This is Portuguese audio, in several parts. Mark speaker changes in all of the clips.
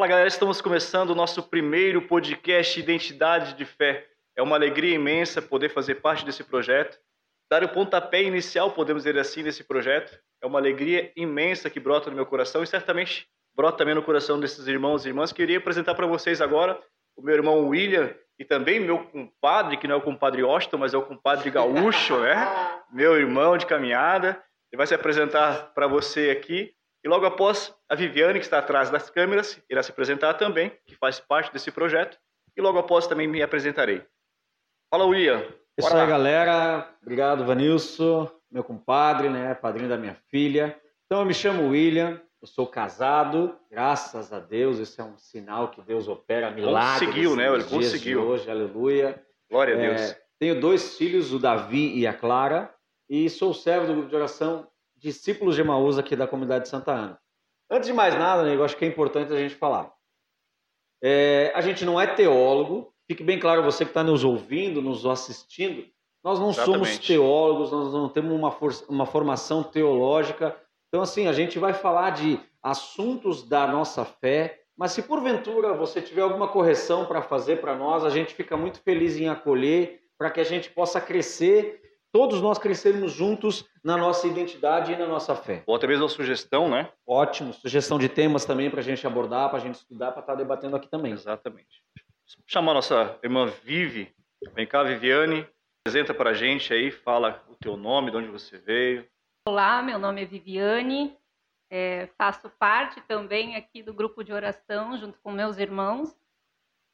Speaker 1: Fala galera, estamos começando o nosso primeiro podcast Identidade de Fé. É uma alegria imensa poder fazer parte desse projeto, dar o pontapé inicial, podemos dizer assim, desse projeto. É uma alegria imensa que brota no meu coração e certamente brota também no coração desses irmãos e irmãs. Queria apresentar para vocês agora o meu irmão William e também meu compadre, que não é o compadre Austin, mas é o compadre gaúcho, né? Meu irmão de caminhada. Ele vai se apresentar para você aqui e logo após, a Viviane, que está atrás das câmeras, irá se apresentar também, que faz parte desse projeto. E logo após também me apresentarei. Fala, William.
Speaker 2: Isso aí, galera. Obrigado, Vanilson, meu compadre, né? Padrinho da minha filha. Então, eu me chamo William, eu sou casado, graças a Deus. Esse é um sinal que Deus opera milagres.
Speaker 1: Conseguiu, né? Ele conseguiu.
Speaker 2: Hoje, aleluia.
Speaker 1: Glória a Deus. É,
Speaker 2: tenho dois filhos, o Davi e a Clara, e sou servo do grupo de oração discípulos de Emaús aqui da comunidade de Santa Ana. Antes de mais nada, eu acho que é importante a gente falar. É, a gente não é teólogo, fique bem claro você que está nos ouvindo, nos assistindo, nós não Exatamente. somos teólogos, nós não temos uma, uma formação teológica. Então, assim, a gente vai falar de assuntos da nossa fé, mas se porventura você tiver alguma correção para fazer para nós, a gente fica muito feliz em acolher, para que a gente possa crescer todos nós crescermos juntos na nossa identidade e na nossa fé.
Speaker 1: Ou até mesmo a sugestão, né?
Speaker 2: Ótimo, sugestão de temas também para a gente abordar, para a gente estudar, para estar tá debatendo aqui também.
Speaker 1: Exatamente. Vou chamar a nossa irmã Vivi. Vem cá, Viviane. Apresenta para a gente aí, fala o teu nome, de onde você veio.
Speaker 3: Olá, meu nome é Viviane. É, faço parte também aqui do grupo de oração junto com meus irmãos.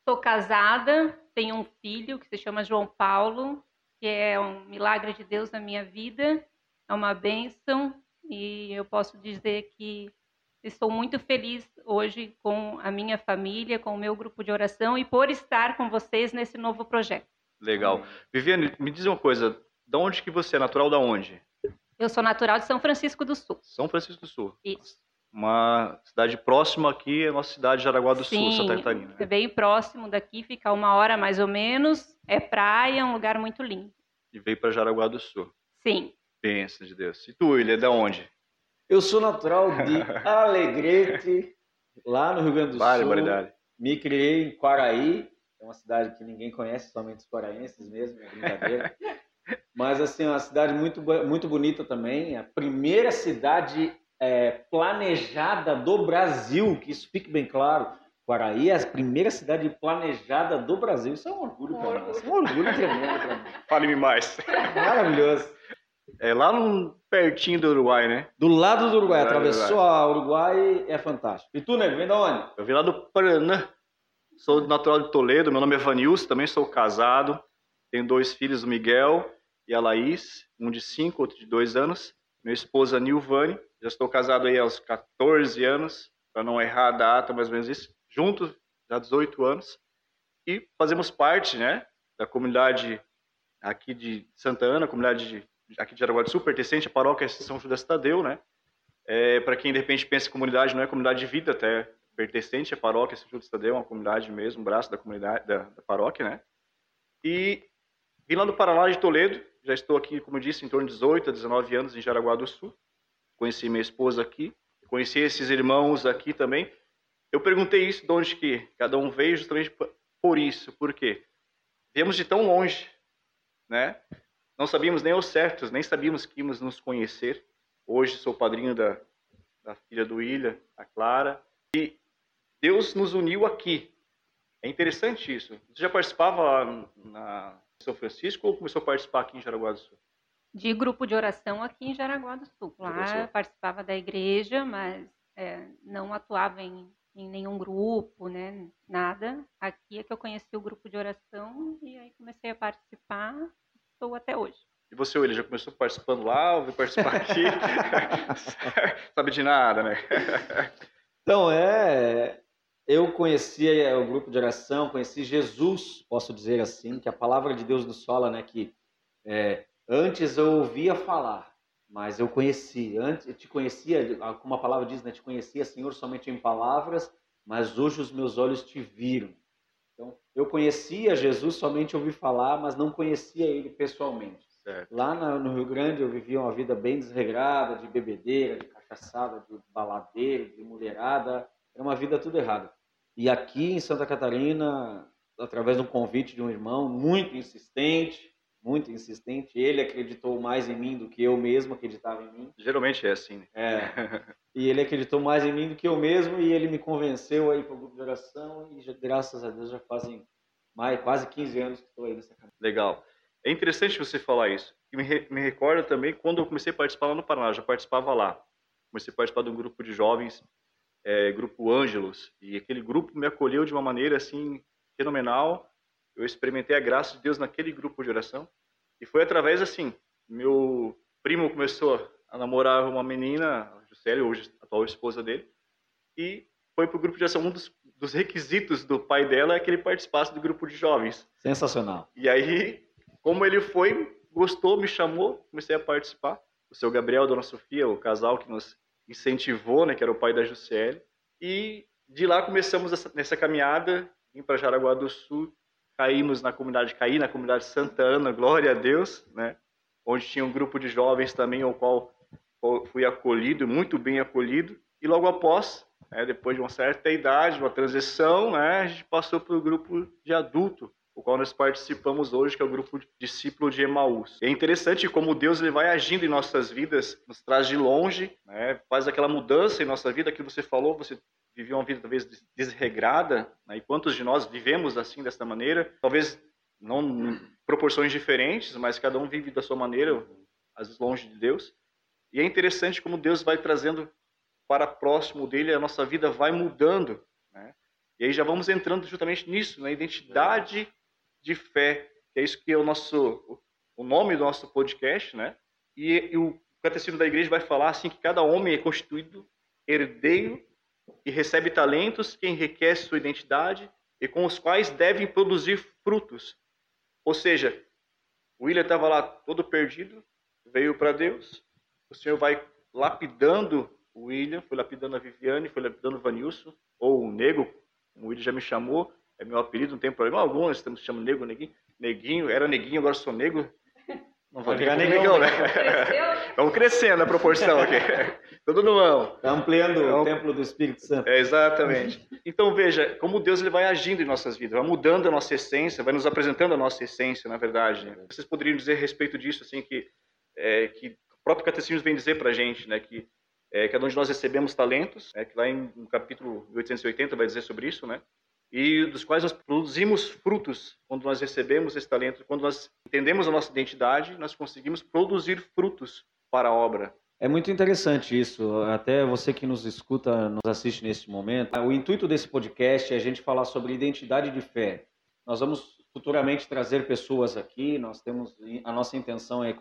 Speaker 3: Sou casada, tenho um filho que se chama João Paulo, que é um milagre de Deus na minha vida, é uma bênção e eu posso dizer que estou muito feliz hoje com a minha família, com o meu grupo de oração e por estar com vocês nesse novo projeto.
Speaker 1: Legal. Viviane, me diz uma coisa, de onde que você é natural da onde?
Speaker 3: Eu sou natural de São Francisco do Sul.
Speaker 1: São Francisco do Sul.
Speaker 3: Isso.
Speaker 1: Uma cidade próxima aqui é a nossa cidade de Jaraguá do
Speaker 3: Sim,
Speaker 1: Sul, Santa Catarina.
Speaker 3: É bem próximo daqui, fica uma hora mais ou menos. É praia, um lugar muito lindo.
Speaker 1: E veio para Jaraguá do Sul.
Speaker 3: Sim.
Speaker 1: Pensa de Deus. E tu, ele é da onde?
Speaker 2: Eu sou natural de Alegrete, lá no Rio Grande do
Speaker 1: vale,
Speaker 2: Sul.
Speaker 1: Variedade.
Speaker 2: Me criei em Quaraí, é uma cidade que ninguém conhece, somente os quaraenses mesmo, é brincadeira. Mas assim, é uma cidade muito, muito bonita também. A primeira cidade é, planejada do Brasil, que isso fique bem claro. Quaraí é a primeira cidade planejada do Brasil. Isso é um orgulho para nós. Um orgulho tremendo para mim.
Speaker 1: Fale-me mais.
Speaker 2: Maravilhoso.
Speaker 1: É lá no, pertinho do Uruguai, né?
Speaker 2: Do lado do Uruguai. Atravessou a Uruguai, é fantástico. E tu, nego, vem da onde?
Speaker 1: Eu vim lá do Paraná. Sou natural de Toledo. Meu nome é Vanilson, também sou casado. Tenho dois filhos, o Miguel e a Laís. Um de cinco, outro de dois anos. Minha esposa, Nilvane. Já estou casado aí aos 14 anos, para não errar a data, mais ou menos isso. Juntos, já 18 anos. E fazemos parte, né, da comunidade aqui de Santa Ana, comunidade de, aqui de Jaraguá do Sul, pertencente à paróquia São Judas Tadeu, né? É, para quem de repente pensa comunidade, não é comunidade de vida, até pertencente à paróquia São Judas Tadeu, uma comunidade mesmo, um braço da comunidade da, da paróquia, né? E vim lá do Paraná de Toledo, já estou aqui, como eu disse, em torno de 18 a 19 anos em Jaraguá do Sul conheci minha esposa aqui, conheci esses irmãos aqui também. Eu perguntei isso de onde que cada um veio, justamente por isso, porque viemos de tão longe, né? Não sabíamos nem os certos, nem sabíamos que íamos nos conhecer. Hoje sou padrinho da, da filha do William, a Clara, e Deus nos uniu aqui. É interessante isso. Você já participava na São Francisco ou começou a participar aqui em Jaraguá do Sul?
Speaker 3: de grupo de oração aqui em Jaraguá do Sul. Lá participava da igreja, mas é, não atuava em, em, nenhum grupo, né? Nada. Aqui é que eu conheci o grupo de oração e aí comecei a participar. Estou até hoje.
Speaker 1: E você, ele já começou participando lá ou veio participar aqui? Sabe de nada, né?
Speaker 2: então, é. Eu conheci o grupo de oração, conheci Jesus, posso dizer assim, que a palavra de Deus nos fala, né? Que é, Antes eu ouvia falar, mas eu conheci. Antes eu te conhecia, como a palavra diz, né? Te conhecia, Senhor, somente em palavras, mas hoje os meus olhos te viram. Então, eu conhecia Jesus, somente ouvi falar, mas não conhecia ele pessoalmente.
Speaker 1: Certo.
Speaker 2: Lá no Rio Grande eu vivia uma vida bem desregrada, de bebedeira, de cachaçada, de baladeira, de mulherada. Era uma vida tudo errada. E aqui em Santa Catarina, através de um convite de um irmão muito insistente, muito insistente, ele acreditou mais em mim do que eu mesmo acreditava em mim.
Speaker 1: Geralmente é assim. Né?
Speaker 2: É. e ele acreditou mais em mim do que eu mesmo e ele me convenceu aí para o grupo de oração e já, graças a Deus já fazem mais quase 15 anos que estou aí nessa caminhada.
Speaker 1: Legal. É interessante você falar isso. E me, re, me recorda também quando eu comecei a participar lá no Paraná, já participava lá. Comecei a participar de um grupo de jovens, é, grupo Ângelos, e aquele grupo me acolheu de uma maneira assim fenomenal. Eu experimentei a graça de Deus naquele grupo de oração. E foi através assim, meu primo começou a namorar uma menina, a Juscelia, hoje a atual esposa dele, e foi para o grupo de oração. Um dos, dos requisitos do pai dela é que ele participasse do grupo de jovens.
Speaker 2: Sensacional.
Speaker 1: E aí como ele foi, gostou, me chamou, comecei a participar. O seu Gabriel a Dona Sofia, o casal que nos incentivou, né, que era o pai da Juscelia. E de lá começamos essa, nessa caminhada, vim para Jaraguá do Sul, caímos na comunidade, caí na comunidade Santa Ana, glória a Deus, né, onde tinha um grupo de jovens também, ao qual fui acolhido, muito bem acolhido. E logo após, né, depois de uma certa idade, uma transição, né, a gente passou para o grupo de adulto, o qual nós participamos hoje, que é o grupo discípulo de Emaús. É interessante como Deus ele vai agindo em nossas vidas, nos traz de longe, né? faz aquela mudança em nossa vida, que você falou, você viveu uma vida talvez desregrada, né? e quantos de nós vivemos assim, desta maneira? Talvez não em proporções diferentes, mas cada um vive da sua maneira, às vezes longe de Deus. E é interessante como Deus vai trazendo para próximo dele, a nossa vida vai mudando, né? E aí já vamos entrando justamente nisso, na identidade de fé, que é isso que é o nosso o nome do nosso podcast, né? E, e o catecismo da igreja vai falar assim que cada homem é constituído herdeiro e recebe talentos que enriquecem sua identidade e com os quais devem produzir frutos. Ou seja, o William estava lá todo perdido, veio para Deus, o Senhor vai lapidando o William, foi lapidando a Viviane, foi lapidando o Vanilson, ou o Nego, o William já me chamou, é meu apelido, não tem problema algum, nós estamos chamando Nego, Neguinho. Neguinho, era Neguinho, agora sou Nego. Não vai virar Negão, né? Vamos crescendo a proporção aqui. Tudo no mão.
Speaker 2: Está ampliando então, o templo do Espírito Santo.
Speaker 1: É, exatamente. Então veja como Deus ele vai agindo em nossas vidas, vai mudando a nossa essência, vai nos apresentando a nossa essência, na verdade. Né? Vocês poderiam dizer a respeito disso, assim, que, é, que o próprio Catecismo vem dizer para a gente, né, que é, cada um de nós recebemos talentos, é, que lá em, no capítulo 880 vai dizer sobre isso, né? E dos quais nós produzimos frutos quando nós recebemos esse talento, quando nós entendemos a nossa identidade, nós conseguimos produzir frutos para a obra.
Speaker 2: É muito interessante isso. Até você que nos escuta, nos assiste nesse momento. O intuito desse podcast é a gente falar sobre identidade de fé. Nós vamos futuramente trazer pessoas aqui. Nós temos a nossa intenção é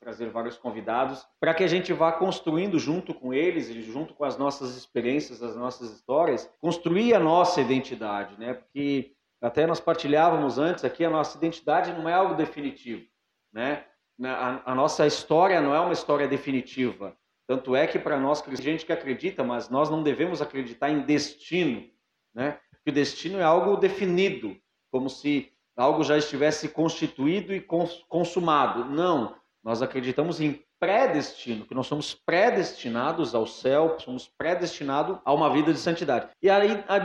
Speaker 2: trazer vários convidados para que a gente vá construindo junto com eles e junto com as nossas experiências, as nossas histórias, construir a nossa identidade, né? Porque até nós partilhávamos antes aqui a nossa identidade não é algo definitivo, né? A, a nossa história não é uma história definitiva. Tanto é que para nós, gente que acredita, mas nós não devemos acreditar em destino, né? Porque o destino é algo definido, como se algo já estivesse constituído e consumado. Não, nós acreditamos em predestino, que nós somos predestinados ao céu, somos predestinados a uma vida de santidade. E a,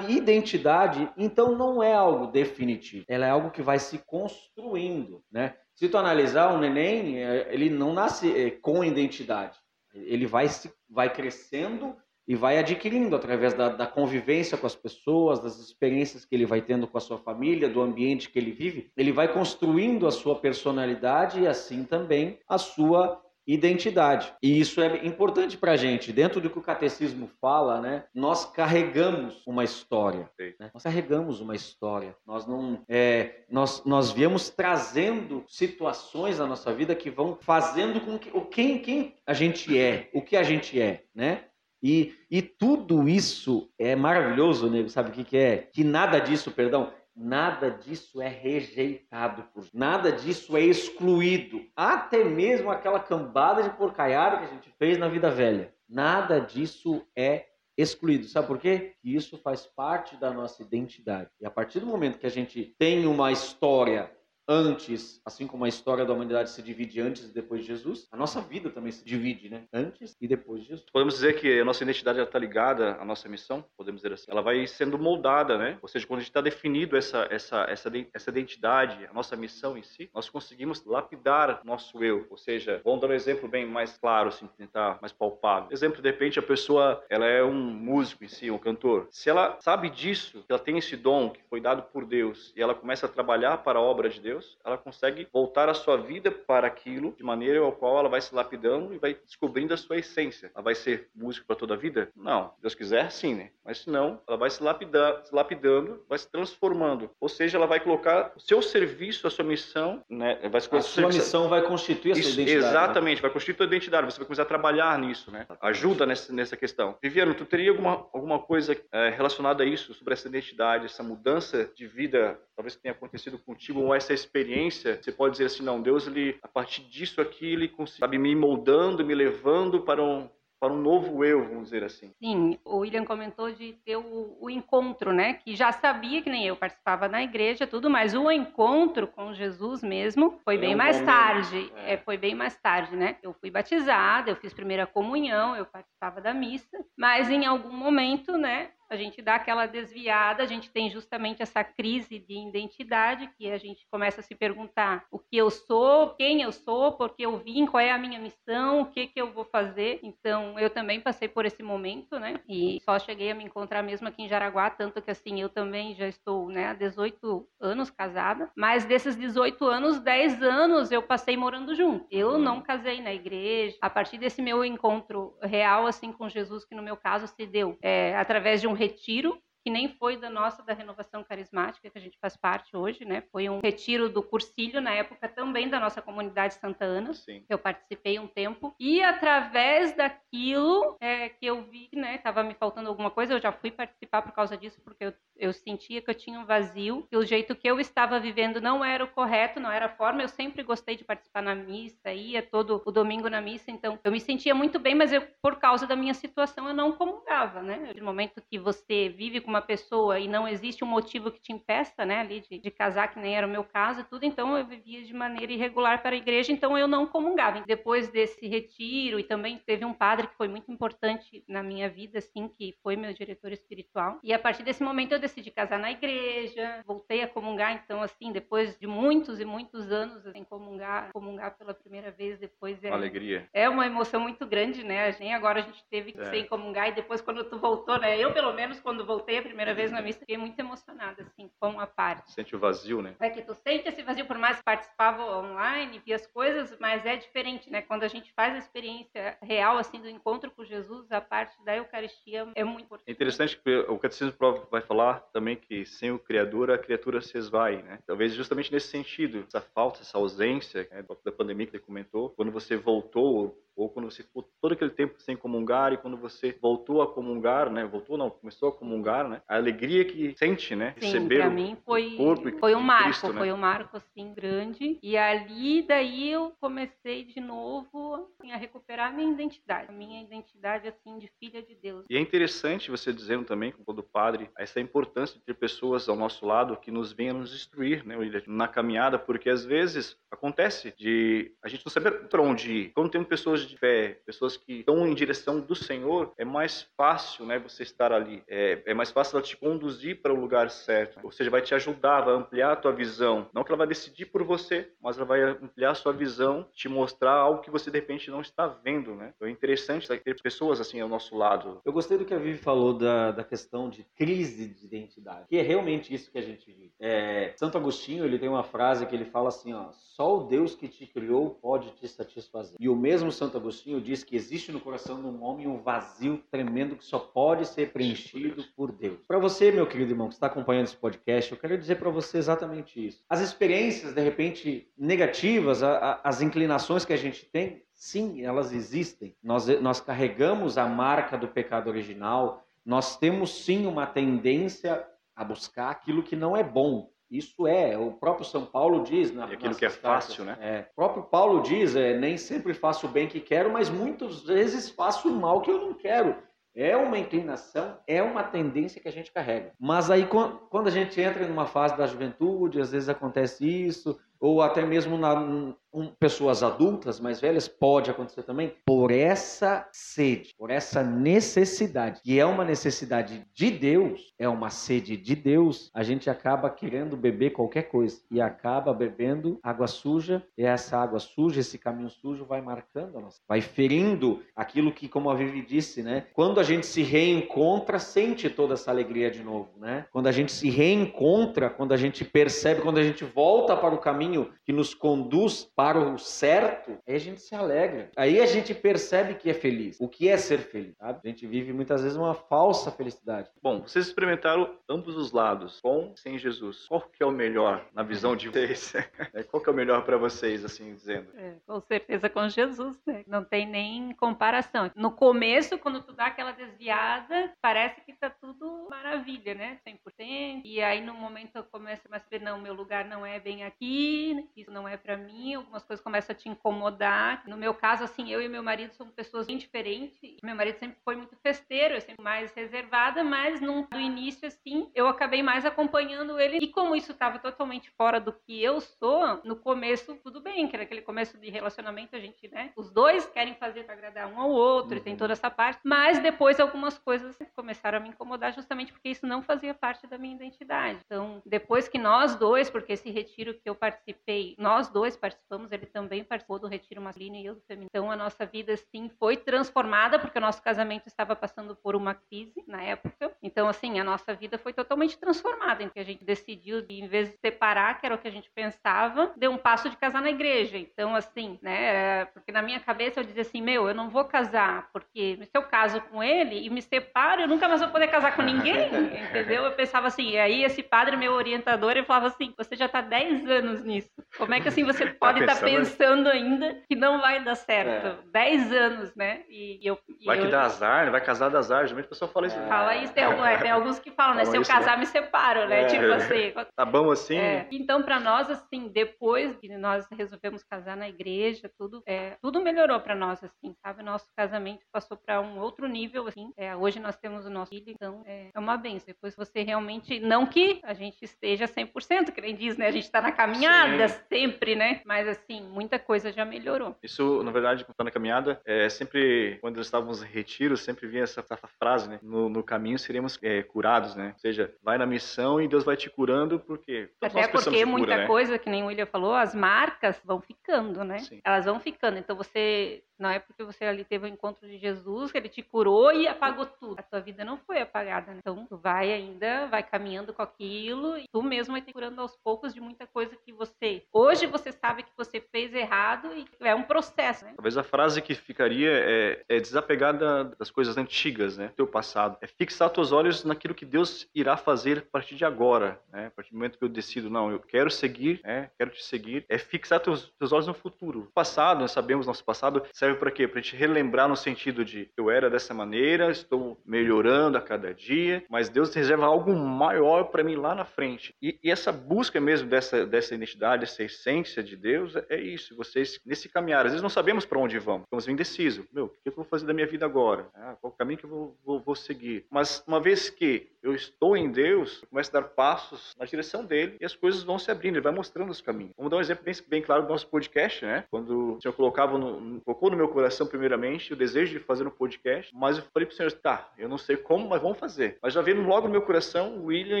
Speaker 2: identidade, então, não é algo definitivo, ela é algo que vai se construindo, né? Se tu analisar o neném, é, ele não nasce é, com identidade, ele vai, se, vai crescendo e vai adquirindo através da, da, convivência com as pessoas, das experiências que ele vai tendo com a sua família, do ambiente que ele vive, ele vai construindo a sua personalidade e assim também a sua identidade. E isso é importante para a gente. Dentro do que o catecismo fala, né, nós carregamos uma história. Né? Nós carregamos uma história. Nós não, é, nós, nós viemos trazendo situações na nossa vida que vão fazendo com que o quem, quem a gente é, o que a gente é, né? E, e tudo isso é maravilhoso, nego. Sabe o que, que é? Que nada disso, perdão, nada disso é rejeitado, nada disso é excluído. Até mesmo aquela cambada de porcaiada que a gente fez na vida velha. Nada disso é excluído. Sabe por quê? Isso faz parte da nossa identidade. E a partir do momento que a gente tem uma história antes, assim como a história da humanidade se divide antes e depois de Jesus, a nossa vida também se divide, né? Antes e depois de Jesus.
Speaker 1: Podemos dizer que a nossa identidade está ligada à nossa missão, podemos dizer assim. Ela vai sendo moldada, né? Ou seja, quando a gente está definido essa, essa, essa, essa identidade, a nossa missão em si, nós conseguimos lapidar nosso eu. Ou seja, vamos dar um exemplo bem mais claro, assim, tentar mais palpável. Exemplo, de repente, a pessoa, ela é um músico em si, um cantor. Se ela sabe disso, que ela tem esse dom que foi dado por Deus, e ela começa a trabalhar para a obra de Deus, ela consegue voltar a sua vida para aquilo de maneira ao qual ela vai se lapidando e vai descobrindo a sua essência. Ela vai ser músico para toda a vida? Não. Se Deus quiser, sim, né? Mas se não, ela vai se, lapidar, se lapidando, vai se transformando. Ou seja, ela vai colocar o seu serviço, a sua missão, né?
Speaker 2: Vai se a sua missão vai constituir a sua identidade.
Speaker 1: Né? Exatamente, né? vai constituir a sua identidade. Você vai começar a trabalhar nisso, né? Ajuda nessa, nessa questão. Viviano, tu teria alguma, alguma coisa é, relacionada a isso, sobre essa identidade, essa mudança de vida, talvez que tenha acontecido contigo, ou essa experiência? Você pode dizer assim, não, Deus, ele, a partir disso aqui, ele sabe, me moldando, me levando para um para um novo eu, vamos dizer assim.
Speaker 3: Sim, o William comentou de ter o, o, encontro, né? Que já sabia que nem eu participava na igreja, tudo, mas o encontro com Jesus mesmo foi, bem um mais momento. tarde. É. É, foi bem mais tarde, né? Eu fui batizada, eu fiz primeira comunhão, eu participava da missa, mas em algum momento, né? A gente dá aquela desviada, a gente tem justamente essa crise de identidade que a gente começa a se perguntar o que eu sou, quem eu sou, por que eu vim, qual é a minha missão, o que que eu vou fazer. Então, eu também passei por esse momento, né? E só cheguei a me encontrar mesmo aqui em Jaraguá, tanto que assim, eu também já estou, né, há 18 anos casada, mas desses 18 anos, 10 anos eu passei morando junto. Eu não casei na igreja. A partir desse meu encontro real assim com Jesus, que no meu caso se deu é, através de um retiro que nem foi da nossa da renovação carismática que a gente faz parte hoje, né? Foi um retiro do Cursilho na época também da nossa comunidade Santa Ana, Sim. eu participei um tempo e através daquilo é, que eu vi, né? Tava me faltando alguma coisa, eu já fui participar por causa disso porque eu, eu sentia que eu tinha um vazio, que o jeito que eu estava vivendo não era o correto, não era a forma. Eu sempre gostei de participar na missa, ia todo o domingo na missa, então eu me sentia muito bem, mas eu por causa da minha situação eu não comungava, né? No momento que você vive com uma pessoa e não existe um motivo que te impeça, né, ali de, de casar, que nem era o meu caso e tudo, então eu vivia de maneira irregular para a igreja, então eu não comungava. Depois desse retiro, e também teve um padre que foi muito importante na minha vida, assim, que foi meu diretor espiritual. E a partir desse momento eu decidi casar na igreja, voltei a comungar, então, assim, depois de muitos e muitos anos sem assim, comungar, comungar pela primeira vez, depois é.
Speaker 1: Uma alegria.
Speaker 3: É uma emoção muito grande, né? Nem agora a gente teve que é. ser comungar, e depois quando tu voltou, né? Eu, pelo menos, quando voltei a primeira vez na missa, fiquei muito emocionada, assim, com a parte.
Speaker 1: Sente o vazio, né?
Speaker 3: É que tu sente esse vazio, por mais que participava online, via as coisas, mas é diferente, né? Quando a gente faz a experiência real, assim, do encontro com Jesus, a parte da Eucaristia é muito importante.
Speaker 1: É interessante que o Catecismo vai falar também que sem o Criador, a criatura se esvai, né? Talvez justamente nesse sentido, essa falta, essa ausência né, da pandemia que ele comentou, quando você voltou ou quando você ficou todo aquele tempo sem comungar e quando você voltou a comungar, né? Voltou não, começou a comungar, né? A alegria que sente, né?
Speaker 3: Sim, Receber pra mim foi corpo foi um marco, Cristo, né? foi um marco assim grande. E ali daí eu comecei de novo assim, a recuperar a minha identidade, a minha identidade assim de filha de Deus.
Speaker 1: E é interessante você dizendo também, como todo padre, essa importância de ter pessoas ao nosso lado que nos venham nos instruir, né, na caminhada, porque às vezes acontece de a gente não saber para onde ir. Quando tem pessoas de fé, pessoas que estão em direção do Senhor, é mais fácil, né, você estar ali. É, é mais fácil ela te conduzir para o lugar certo. Ou seja, vai te ajudar, vai ampliar a tua visão. Não que ela vai decidir por você, mas ela vai ampliar a sua visão, te mostrar algo que você de repente não está vendo, né? Então é interessante ter pessoas assim ao nosso lado.
Speaker 2: Eu gostei do que a Vivi falou da, da questão de crise de identidade, que é realmente isso que a gente vive. É, Santo Agostinho, ele tem uma frase que ele fala assim, ó, só o Deus que te criou pode te satisfazer. E o mesmo Santo Santo Agostinho diz que existe no coração de um homem um vazio tremendo que só pode ser preenchido por Deus. Para você, meu querido irmão, que está acompanhando esse podcast, eu quero dizer para você exatamente isso. As experiências, de repente, negativas, a, a, as inclinações que a gente tem, sim, elas existem. Nós, nós carregamos a marca do pecado original, nós temos sim uma tendência a buscar aquilo que não é bom. Isso é, o próprio São Paulo diz.
Speaker 1: Na, e aquilo que é fácil, né?
Speaker 2: É, o próprio Paulo diz, é, nem sempre faço o bem que quero, mas muitas vezes faço o mal que eu não quero. É uma inclinação, é uma tendência que a gente carrega. Mas aí, quando a gente entra numa fase da juventude, às vezes acontece isso, ou até mesmo na, um, pessoas adultas, mais velhas, pode acontecer também, por essa sede, por essa necessidade, que é uma necessidade de Deus, é uma sede de Deus, a gente acaba querendo beber qualquer coisa e acaba bebendo água suja, e essa água suja, esse caminho sujo vai marcando a nossa, vai ferindo aquilo que, como a Vivi disse, né? Quando a gente se reencontra, sente toda essa alegria de novo, né? Quando a gente se reencontra, quando a gente percebe, quando a gente volta para o caminho que nos conduz para o certo, aí a gente se alegra. Aí a gente percebe que é feliz. O que é ser feliz? Sabe? A gente vive muitas vezes uma falsa felicidade.
Speaker 1: Bom, vocês experimentaram ambos os lados, com sem Jesus. Qual que é o melhor na visão de vocês? É, qual que é o melhor para vocês, assim dizendo?
Speaker 3: É, com certeza com Jesus, né? Não tem nem comparação. No começo, quando tu dá aquela desviada, parece que tá tudo maravilha, né? 100%. E aí no momento começa a ver, não, meu lugar não é bem aqui, isso não é para mim, algumas coisas começam a te incomodar. No meu caso, assim, eu e meu marido somos pessoas bem diferentes. Meu marido sempre foi muito festeiro, eu sempre mais reservada, mas no, no início, assim, eu acabei mais acompanhando ele. E como isso estava totalmente fora do que eu sou, no começo, tudo bem, que era aquele começo de relacionamento, a gente, né? Os dois querem fazer para agradar um ao outro, uhum. e tem toda essa parte. Mas depois algumas coisas começaram a me incomodar justamente porque isso não fazia parte da minha identidade. Então, depois que nós dois, porque esse retiro que eu participei, nós dois participamos, ele também participou do retiro masculino e eu do feminino. Então a nossa vida sim foi transformada porque o nosso casamento estava passando por uma crise na época. Então assim, a nossa vida foi totalmente transformada, então a gente decidiu de em vez de separar, que era o que a gente pensava, deu um passo de casar na igreja. Então assim, né, porque na minha cabeça eu dizia assim, meu, eu não vou casar porque se eu caso com ele e me separo, eu nunca mais vou poder casar com ninguém, entendeu? Eu pensava assim, e aí esse padre meu orientador, ele falava assim, você já está 10 anos nisso. Como é que assim você tá pode estar tá pensando ainda que não vai dar certo? É. Dez anos, né?
Speaker 1: E, eu, e vai eu... que dá azar, vai casar dá azar. Geralmente a pessoa fala isso. É.
Speaker 3: Fala isso, tem, algum, é, tem alguns que falam, né? Se eu casar, né? me separo, né? É. Tipo assim.
Speaker 1: Tá bom assim?
Speaker 3: É. Então, para nós, assim, depois que nós resolvemos casar na igreja, tudo, é, tudo melhorou para nós, assim, sabe? Nosso casamento passou para um outro nível, assim. Hoje nós temos o nosso filho, então é, é uma benção. Depois você realmente, não que a gente esteja 100%, que nem diz, né? A gente está na caminhada Sim. sempre, né? Mas assim, muita coisa já melhorou.
Speaker 1: Isso, na verdade, quando na caminhada, é sempre, quando estávamos em retiro, sempre vinha essa, essa frase, né? No, no caminho seremos é, curados, né? Ou seja, vai na missão e Deus vai te curando, porque
Speaker 3: Até porque muita cura, né? coisa, que nem o William falou, as marcas vão ficando, né? Sim. Elas vão ficando. Então você não é porque você ali teve o um encontro de Jesus que ele te curou e apagou tudo. A tua vida não foi apagada. Né? Então, tu vai ainda, vai caminhando com aquilo e tu mesmo vai te curando aos poucos de muita coisa que você. Hoje você sabe que você fez errado e é um processo, né?
Speaker 1: Talvez a frase que ficaria é, é desapegar das coisas antigas, né? Do teu passado. É fixar teus olhos naquilo que Deus irá fazer a partir de agora, né? A partir do momento que eu decido, não, eu quero seguir, né? Quero te seguir. É fixar teus, teus olhos no futuro. O passado, nós sabemos, nosso passado serve para quê? Para a gente relembrar no sentido de eu era dessa maneira, estou melhorando a cada dia, mas Deus reserva algo maior para mim lá na frente. E, e, essa busca mesmo dessa, dessa identidade, essa essência de Deus, é isso. Vocês, nesse caminhar, às vezes não sabemos para onde vamos, estamos indecisos. Meu, o que eu vou fazer da minha vida agora? Ah, qual caminho que eu vou, vou, vou seguir? Mas uma vez que eu estou em Deus, eu começo a dar passos na direção dele e as coisas vão se abrindo, ele vai mostrando os caminhos. Vamos dar um exemplo bem, bem claro do nosso podcast, né? Quando o Senhor colocava no, colocou no meu coração, primeiramente, o desejo de fazer um podcast, mas eu falei pro Senhor, tá, eu não sei como, mas vamos fazer. Mas já veio logo no meu coração o William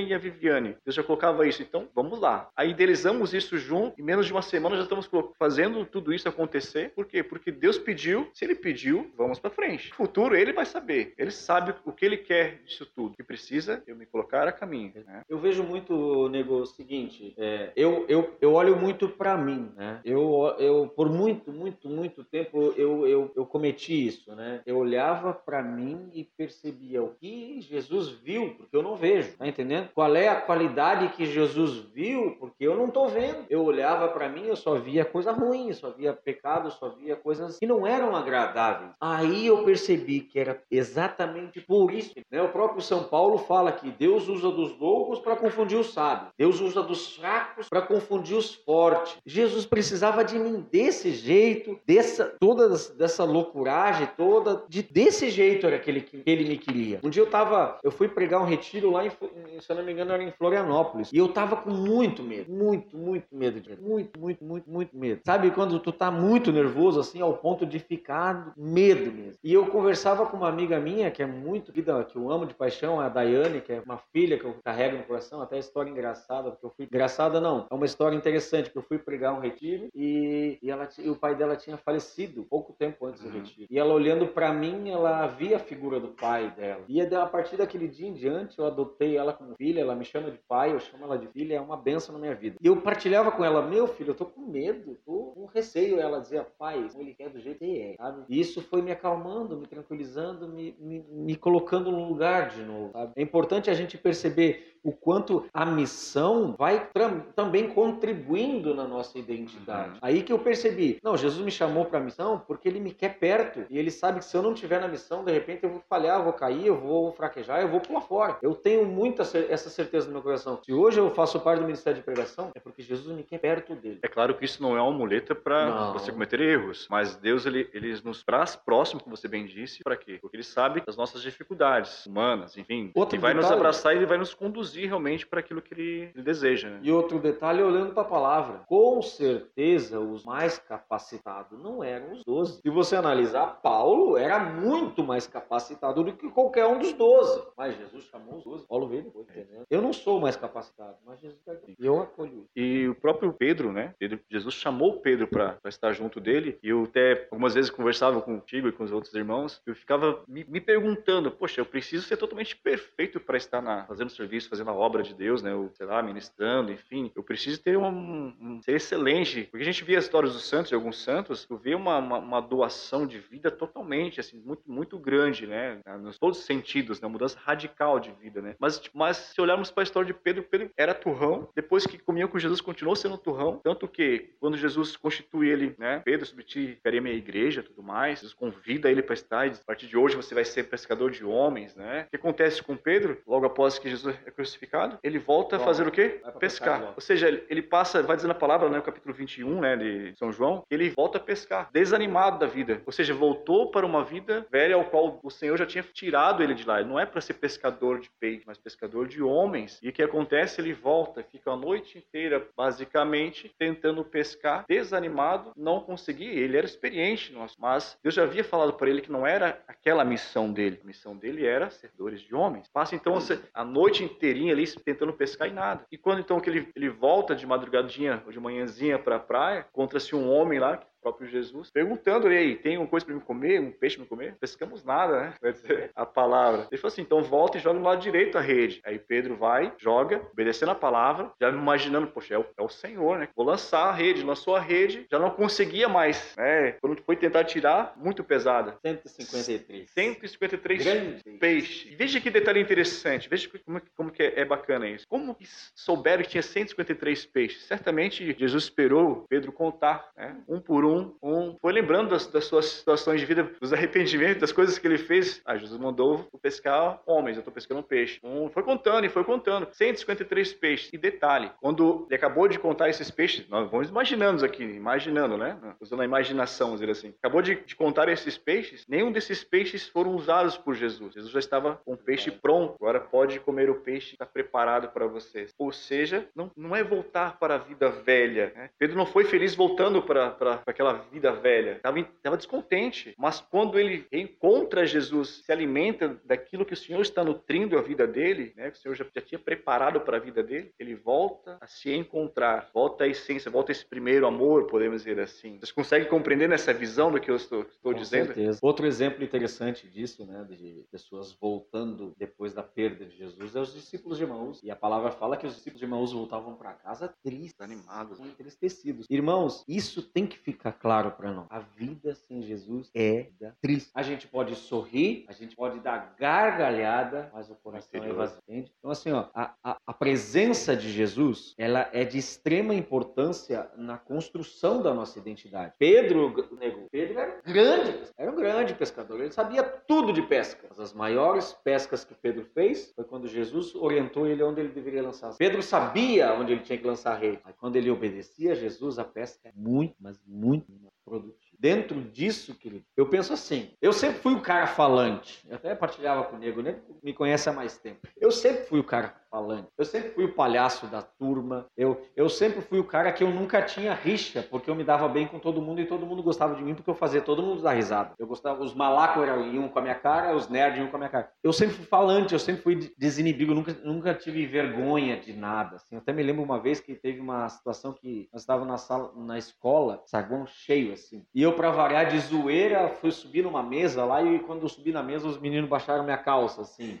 Speaker 1: e a Viviane. Deus já colocava isso, então vamos lá. Aí idealizamos isso junto, em menos de uma semana já estamos fazendo tudo isso acontecer. Por quê? Porque Deus pediu, se Ele pediu, vamos para frente. O futuro Ele vai saber, Ele sabe o que Ele quer disso tudo, o que precisa eu me colocar a caminho. Né?
Speaker 2: Eu vejo muito, Nego, o seguinte, é, eu, eu, eu olho muito para mim, né? Eu, eu, por muito, muito, muito tempo, eu, eu eu, cometi isso, né? Eu olhava para mim e percebia o que Jesus viu, porque eu não vejo, tá entendendo? Qual é a qualidade que Jesus viu, porque eu não tô vendo. Eu olhava para mim, eu só via coisa ruim, só via pecado, só via coisas que não eram agradáveis. Aí eu percebi que era exatamente por isso, né? O próprio São Paulo fala fala que Deus usa dos loucos para confundir os sábios. Deus usa dos fracos para confundir os fortes. Jesus precisava de mim desse jeito, dessa toda dessa loucuragem toda, de desse jeito era que ele, que ele me queria. Um dia eu tava, eu fui pregar um retiro lá em, se eu não me engano, era em Florianópolis, e eu tava com muito medo, muito, muito medo de muito, muito, muito, muito medo. Sabe quando tu tá muito nervoso assim ao ponto de ficar medo mesmo. E eu conversava com uma amiga minha que é muito vida, que eu amo de paixão, a Daiane, que é uma filha que eu carrego no coração, até história engraçada, porque eu fui engraçada não, é uma história interessante, que eu fui pregar um retiro e, e, ela, e o pai dela tinha falecido pouco tempo antes do uhum. retiro. E ela olhando para mim, ela via a figura do pai dela. E a partir daquele dia em diante, eu adotei ela como filha, ela me chama de pai, eu chamo ela de filha, é uma benção na minha vida. E eu partilhava com ela, meu filho, eu tô com medo, tô com receio. Ela dizia, pai, ele quer do jeito que é, sabe? E isso foi me acalmando, me tranquilizando, me, me, me colocando no lugar de novo, sabe? É importante a gente perceber o quanto a missão vai também contribuindo na nossa identidade. Uhum. Aí que eu percebi, não, Jesus me chamou para a missão porque ele me quer perto e ele sabe que se eu não estiver na missão, de repente eu vou falhar, eu vou cair, eu vou fraquejar, eu vou pular fora. Eu tenho muita essa certeza no meu coração. Se hoje eu faço parte do ministério de pregação, é porque Jesus me quer perto dele.
Speaker 1: É claro que isso não é uma muleta para você cometer erros, mas Deus ele, ele nos traz próximo, como você bem disse, para quê? Porque ele sabe das nossas dificuldades humanas, enfim, Outro e vai detalhe, nos abraçar e ele vai nos conduzir conduzir realmente para aquilo que ele, ele deseja. Né?
Speaker 2: E outro detalhe, olhando para a palavra, com certeza os mais capacitados não eram os doze. Se você analisar, Paulo era muito mais capacitado do que qualquer um dos doze. Mas Jesus chamou os doze. Paulo veio depois, entendeu? Eu não sou mais capacitado, mas Jesus é E eu acolho.
Speaker 1: E o próprio Pedro, né? Pedro, Jesus chamou Pedro para estar junto dele. E eu até algumas vezes conversava contigo e com os outros irmãos. Eu ficava me, me perguntando, poxa, eu preciso ser totalmente perfeito para estar na, fazendo serviço, fazendo fazendo a obra de Deus, né? Ou, sei lá, ministrando, enfim. Eu preciso ter um, um ser excelente. Porque a gente via as histórias dos santos, de alguns santos, eu via uma, uma, uma, doação de vida totalmente, assim, muito, muito grande, né? Nos todos os sentidos, né? Uma mudança radical de vida, né? Mas, tipo, mas se olharmos para a história de Pedro, Pedro era turrão. Depois que comia com Jesus, continuou sendo turrão. Tanto que, quando Jesus constitui ele, né? Pedro, sobre ti, ficaria minha igreja tudo mais. Jesus convida ele para estar. E, a partir de hoje você vai ser pescador de homens, né? O que acontece com Pedro? Logo após que Jesus é crucificado, ele volta a fazer o quê? Pescar. pescar. Ou seja, ele passa, vai dizendo a palavra né, no capítulo 21 né, de São João, que ele volta a pescar, desanimado da vida. Ou seja, voltou para uma vida velha ao qual o Senhor já tinha tirado ele de lá. Ele não é para ser pescador de peixe, mas pescador de homens. E o que acontece? Ele volta, fica a noite inteira, basicamente, tentando pescar, desanimado, não conseguia. Ele era experiente, mas Deus já havia falado para ele que não era aquela missão dele. A missão dele era ser dores de homens. Passa então a noite inteirinha ali tentando pescar e nada. E quando então que ele, ele volta de madrugadinha ou de manhãzinha para a praia, encontra-se um homem lá próprio Jesus, perguntando aí, tem uma coisa para me comer, um peixe para me comer? Pescamos nada, né? Vai dizer a palavra. Ele falou assim, então volta e joga no lado direito a rede. Aí Pedro vai, joga, obedecendo a palavra, já imaginando, poxa, é o, é o Senhor, né? Vou lançar a rede, lançou a rede, já não conseguia mais, né? Quando foi tentar tirar, muito pesada.
Speaker 2: 153.
Speaker 1: 153 Grande. peixes. Veja que detalhe interessante, veja como, como que é, é bacana isso. Como que souberam que tinha 153 peixes? Certamente Jesus esperou Pedro contar, né? Um por um um, um foi lembrando das, das, suas situações de vida, dos arrependimentos, das coisas que ele fez. Ah, Jesus mandou pescar homens, eu estou pescando peixe. Um foi contando e foi contando. 153 peixes. E detalhe, quando ele acabou de contar esses peixes, nós vamos imaginando aqui, imaginando, né? Usando a imaginação, vamos dizer assim. Acabou de, de contar esses peixes, nenhum desses peixes foram usados por Jesus. Jesus já estava com o peixe pronto, agora pode comer o peixe, está preparado para vocês. Ou seja, não, não é voltar para a vida velha. Né? Pedro não foi feliz voltando para aquela aquela vida velha, estava descontente. Mas quando ele encontra Jesus, se alimenta daquilo que o Senhor está nutrindo a vida dele, né, que o Senhor já, já tinha preparado para a vida dele, ele volta a se encontrar, volta à essência, volta a esse primeiro amor, podemos dizer assim. Vocês conseguem compreender nessa visão do que eu estou, estou
Speaker 2: Com
Speaker 1: dizendo?
Speaker 2: Certeza. Outro exemplo interessante disso, né, de pessoas voltando depois da perda de Jesus, é os discípulos de Emaús. E a palavra fala que os discípulos de Emaús voltavam para casa tristes, animados, entristecidos. Irmãos, isso tem que ficar fica claro para nós. A vida sem Jesus é triste. A gente pode sorrir, a gente pode dar gargalhada, mas o coração é vazio. Entende? Então, assim, ó, a, a, a presença de Jesus, ela é de extrema importância na construção da nossa identidade. Pedro, nego, Pedro era grande, era um grande pescador. Ele sabia tudo de pesca. Mas as maiores pescas que Pedro fez foi quando Jesus orientou ele onde ele deveria lançar. Pedro sabia onde ele tinha que lançar a rede. Mas quando ele obedecia a Jesus, a pesca é muito, mas muito produtiva. Dentro disso, querido, eu penso assim: eu sempre fui o cara falante. Eu até partilhava com o Nego, nem me conhece há mais tempo. Eu sempre fui o cara falante. Eu sempre fui o palhaço da turma. Eu, eu sempre fui o cara que eu nunca tinha rixa, porque eu me dava bem com todo mundo e todo mundo gostava de mim porque eu fazia todo mundo dar risada. Eu gostava, os malacos iam com a minha cara, os nerds iam com a minha cara. Eu sempre fui falante, eu sempre fui desinibido, nunca, nunca tive vergonha de nada. Assim, eu até me lembro uma vez que teve uma situação que nós estávamos na sala, na escola, saguão cheio assim. E eu, para variar de zoeira, fui subir numa mesa lá e quando eu subi na mesa, os meninos baixaram minha calça, assim.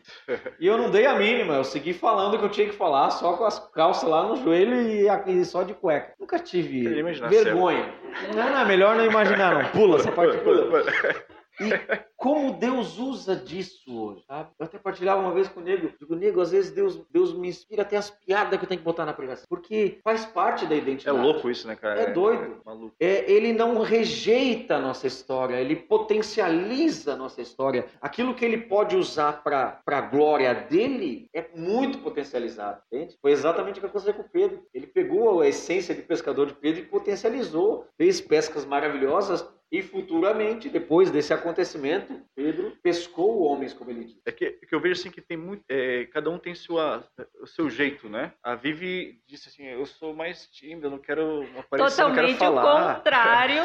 Speaker 2: E eu não dei a mínima, eu segui falando falando que eu tinha que falar só com as calças lá no joelho e, e só de cueca. Nunca tive vergonha. Não, não, é melhor não imaginar, não. Pula essa parte. Pula. E como Deus usa disso hoje, sabe? Eu até partilhava uma vez com o Nego. Digo, Nego, às vezes Deus, Deus me inspira até as piadas que eu tenho que botar na pregação. Porque faz parte da identidade.
Speaker 1: É louco isso, né, cara?
Speaker 2: É doido. É, é ele não rejeita a nossa história, ele potencializa a nossa história. Aquilo que ele pode usar para a glória dele é muito potencializado, entende? Foi exatamente o que aconteceu com o Pedro. Ele pegou a essência de pescador de Pedro e potencializou. Fez pescas maravilhosas e futuramente, depois desse acontecimento, Pedro pescou homens, como ele disse.
Speaker 1: É que, que eu vejo assim que tem muito, é, cada um tem sua, o seu jeito, né? A Vivi disse assim, eu sou mais tímida, não quero aparecer,
Speaker 3: Totalmente
Speaker 1: não quero falar.
Speaker 3: o contrário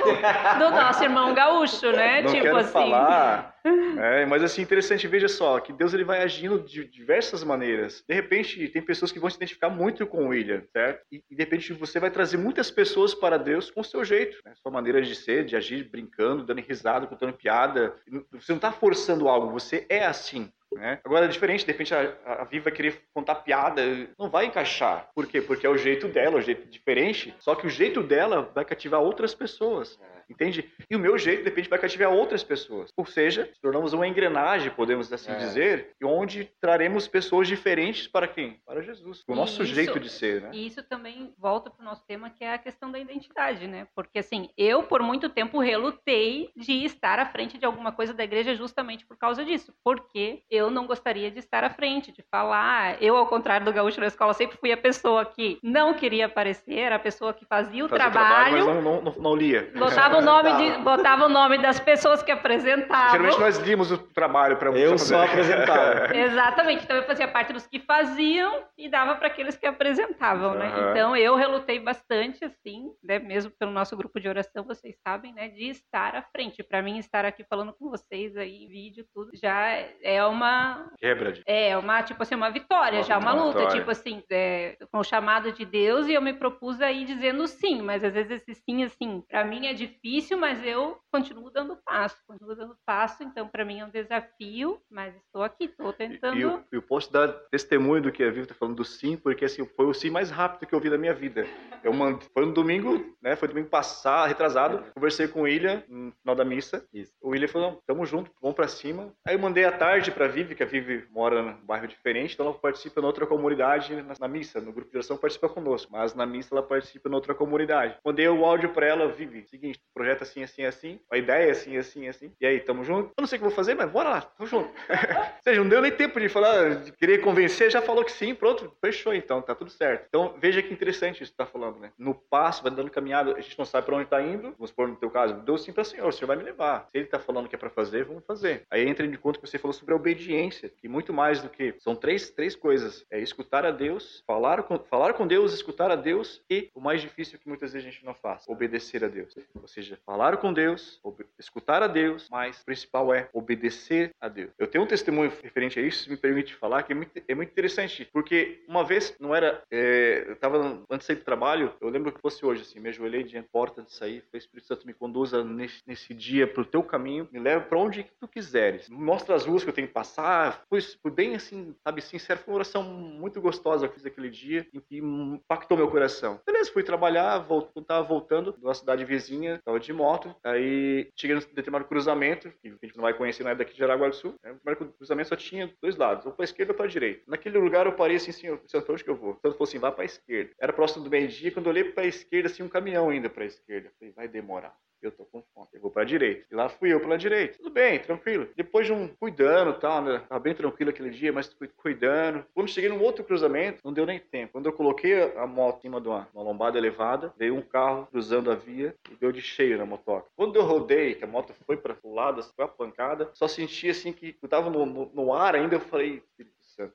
Speaker 3: do nosso irmão gaúcho, né?
Speaker 1: Não
Speaker 3: tipo
Speaker 1: quero
Speaker 3: assim.
Speaker 1: falar. É, mas assim, interessante, veja só, que Deus ele vai agindo de diversas maneiras. De repente, tem pessoas que vão se identificar muito com o William, certo? E, e de repente você vai trazer muitas pessoas para Deus com o seu jeito, né? sua maneira de ser, de agir, brincando, dando risada, contando piada. Você não está forçando algo, você é assim. Né? Agora é diferente, de repente a, a Viva querer contar piada, não vai encaixar. Por quê? Porque é o jeito dela, é o jeito diferente, só que o jeito dela vai cativar outras pessoas. Entende? E o meu jeito, de repente, vai cativar outras pessoas. Ou seja, tornamos uma engrenagem, podemos assim é. dizer, onde traremos pessoas diferentes para quem? Para Jesus. O nosso isso, jeito de ser, né?
Speaker 3: E isso também volta para o nosso tema, que é a questão da identidade, né? Porque, assim, eu, por muito tempo, relutei de estar à frente de alguma coisa da igreja justamente por causa disso. Porque eu não gostaria de estar à frente, de falar. Eu, ao contrário do gaúcho na escola, sempre fui a pessoa que não queria aparecer, a pessoa que fazia o fazia trabalho.
Speaker 1: trabalho mas não, não, não lia.
Speaker 3: Botava o nome de, botava o nome das pessoas que apresentavam.
Speaker 1: Geralmente nós limos o trabalho para
Speaker 2: Eu só apresentava.
Speaker 3: Exatamente. Então eu fazia parte dos que faziam e dava para aqueles que apresentavam, né? Então eu relutei bastante, assim, né? mesmo pelo nosso grupo de oração, vocês sabem, né? De estar à frente. Para mim, estar aqui falando com vocês aí, vídeo, tudo, já é uma.
Speaker 1: Quebra de.
Speaker 3: É, uma, tipo assim, uma vitória, uma já uma luta. Vitória. Tipo assim, é, com o chamado de Deus e eu me propus aí dizendo sim, mas às vezes esse sim, assim, para mim é difícil, mas mas eu continuo dando passo, continuo dando passo, então para mim é um desafio, mas estou aqui, estou tentando.
Speaker 1: E eu, eu, posso dar testemunho do que a Vivi está falando do sim, porque assim, foi o sim mais rápido que eu vi da minha vida. Eu mand... Foi um domingo, né? Foi domingo passado, retrasado, conversei com o William no final da missa. Isso. O William falou: tamo junto, vamos para cima. Aí eu mandei à tarde para a Vivi, que a Vivi mora num bairro diferente, então ela participa em outra comunidade na, na missa, no grupo de oração participa conosco, mas na missa ela participa em outra comunidade. Mandei o áudio para ela, Vivi, seguinte, projeto assim, assim, assim, a ideia é assim, assim, assim. E aí, tamo junto? Eu não sei o que vou fazer, mas bora lá, tamo junto. Ou seja, não deu nem tempo de falar, de querer convencer, já falou que sim, pronto, fechou então, tá tudo certo. Então, veja que interessante isso que tá falando, né? No passo, vai dando caminhada, a gente não sabe para onde tá indo, vamos supor no teu caso, deu sim para Senhor, o Senhor vai me levar. Se ele tá falando que é para fazer, vamos fazer. Aí entra de conta que você falou sobre a obediência, que muito mais do que, são três, três coisas, é escutar a Deus, falar com, falar com Deus, escutar a Deus e o mais difícil que muitas vezes a gente não faz, obedecer a Deus. Ou seja, falar com Deus, escutar a Deus, mas o principal é obedecer a Deus. Eu tenho um testemunho referente a isso, se me permite falar, que é muito, é muito interessante, porque uma vez não era, é, eu estava antes de sair do trabalho, eu lembro que fosse hoje, assim, me ajoelhei diante da porta de sair, falei, Espírito Santo, me conduza nesse, nesse dia para o teu caminho, me leva para onde tu quiseres, me mostra as ruas que eu tenho que passar, foi bem assim, sabe, sincero, foi uma oração muito gostosa que fiz aquele dia, em que impactou meu coração. Beleza, fui trabalhar, voltava voltando da cidade vizinha, estava de moto, aí cheguei num determinado cruzamento, que a gente não vai conhecer na daqui de Jaraguá do Sul, né? o cruzamento só tinha dois lados, ou para esquerda ou para direita. Naquele lugar eu parei assim, senhor, senhor, onde que eu vou? Então falou assim, vá para esquerda. Era próximo do meio-dia, quando eu olhei para a esquerda, assim, um caminhão ainda para a esquerda. Eu falei, vai demorar eu tô com fome, eu vou pra direita. E lá fui eu pela direita. Tudo bem, tranquilo. Depois de um cuidando e tal, né? Tava bem tranquilo aquele dia, mas fui cuidando. Quando cheguei num outro cruzamento, não deu nem tempo. Quando eu coloquei a moto em cima de uma, uma lombada elevada, veio um carro cruzando a via e deu de cheio na motoca. Quando eu rodei, que a moto foi para lado, foi a pancada, só senti assim que eu tava no, no, no ar ainda, eu falei,